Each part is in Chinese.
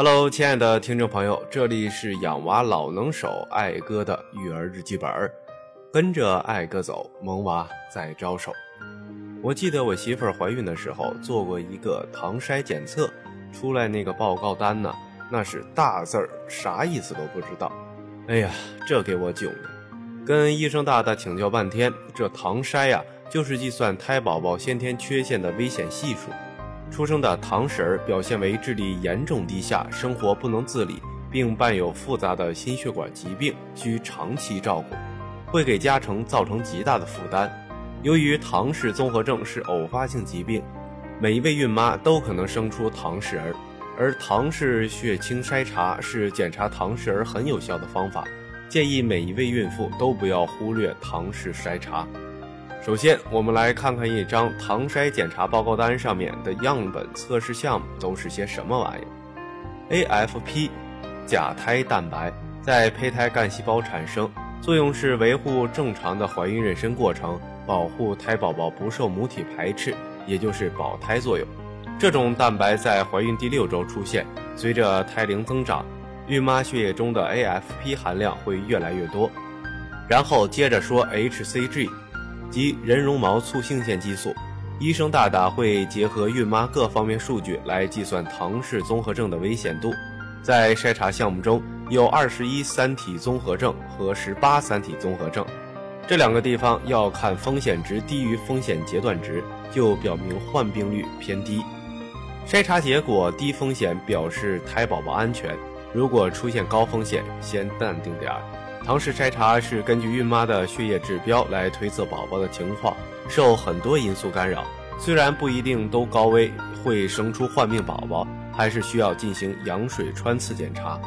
Hello，亲爱的听众朋友，这里是养娃老能手爱哥的育儿日记本，跟着爱哥走，萌娃在招手。我记得我媳妇儿怀孕的时候做过一个唐筛检测，出来那个报告单呢，那是大字儿，啥意思都不知道。哎呀，这给我囧的，跟医生大大请教半天，这唐筛呀，就是计算胎宝宝先天缺陷的危险系数。出生的唐婶儿表现为智力严重低下，生活不能自理，并伴有复杂的心血管疾病，需长期照顾，会给家庭造成极大的负担。由于唐氏综合症是偶发性疾病，每一位孕妈都可能生出唐氏儿，而唐氏血清筛查是检查唐氏儿很有效的方法，建议每一位孕妇都不要忽略唐氏筛查。首先，我们来看看一张唐筛检查报告单上面的样本测试项目都是些什么玩意儿。AFP，甲胎蛋白在胚胎干细胞产生，作用是维护正常的怀孕妊娠过程，保护胎宝宝不受母体排斥，也就是保胎作用。这种蛋白在怀孕第六周出现，随着胎龄增长，孕妈血液中的 AFP 含量会越来越多。然后接着说 HCG。及人绒毛促性腺激素，医生大大会结合孕妈各方面数据来计算唐氏综合症的危险度。在筛查项目中有二十一三体综合症和十八三体综合症，这两个地方要看风险值低于风险阶段值，就表明患病率偏低。筛查结果低风险表示胎宝宝安全，如果出现高风险，先淡定点儿。唐氏筛查是根据孕妈的血液指标来推测宝宝的情况，受很多因素干扰，虽然不一定都高危会生出患病宝宝，还是需要进行羊水穿刺检查。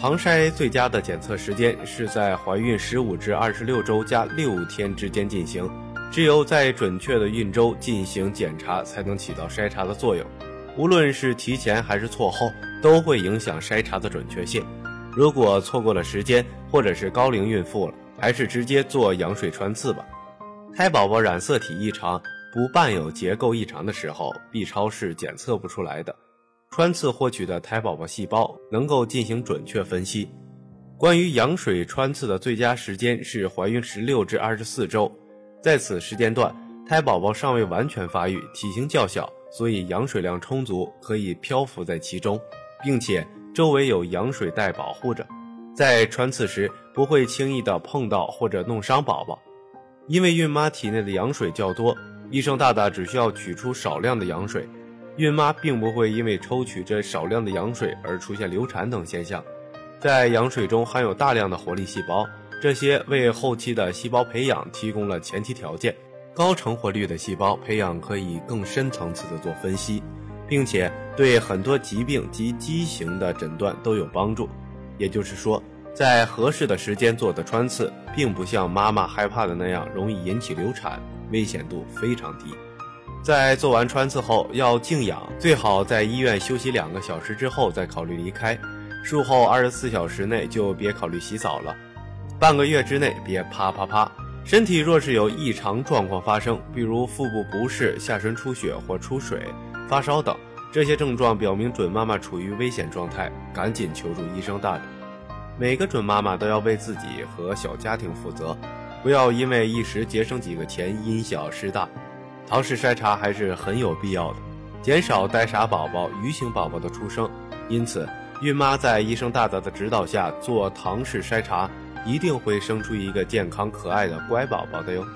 唐筛最佳的检测时间是在怀孕十五至二十六周加六天之间进行，只有在准确的孕周进行检查，才能起到筛查的作用。无论是提前还是错后，都会影响筛查的准确性。如果错过了时间，或者是高龄孕妇了，还是直接做羊水穿刺吧。胎宝宝染色体异常不伴有结构异常的时候，B 超是检测不出来的。穿刺获取的胎宝宝细胞能够进行准确分析。关于羊水穿刺的最佳时间是怀孕十六至二十四周，在此时间段，胎宝宝尚未完全发育，体型较小，所以羊水量充足，可以漂浮在其中，并且。周围有羊水袋保护着，在穿刺时不会轻易的碰到或者弄伤宝宝。因为孕妈体内的羊水较多，医生大大只需要取出少量的羊水，孕妈并不会因为抽取这少量的羊水而出现流产等现象。在羊水中含有大量的活力细胞，这些为后期的细胞培养提供了前提条件。高成活率的细胞培养可以更深层次的做分析。并且对很多疾病及畸形的诊断都有帮助，也就是说，在合适的时间做的穿刺，并不像妈妈害怕的那样容易引起流产，危险度非常低。在做完穿刺后要静养，最好在医院休息两个小时之后再考虑离开。术后二十四小时内就别考虑洗澡了，半个月之内别啪啪啪。身体若是有异常状况发生，比如腹部不适、下身出血或出水。发烧等这些症状表明准妈妈处于危险状态，赶紧求助医生大人。每个准妈妈都要为自己和小家庭负责，不要因为一时节省几个钱因小失大。唐氏筛查还是很有必要的，减少呆傻宝宝、愚形宝宝的出生。因此，孕妈在医生大大的指导下做唐氏筛查，一定会生出一个健康可爱的乖宝宝的哟。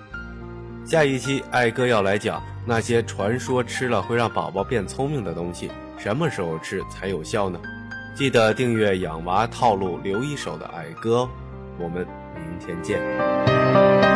下一期爱哥要来讲那些传说吃了会让宝宝变聪明的东西，什么时候吃才有效呢？记得订阅养娃套路留一手的爱哥，我们明天见。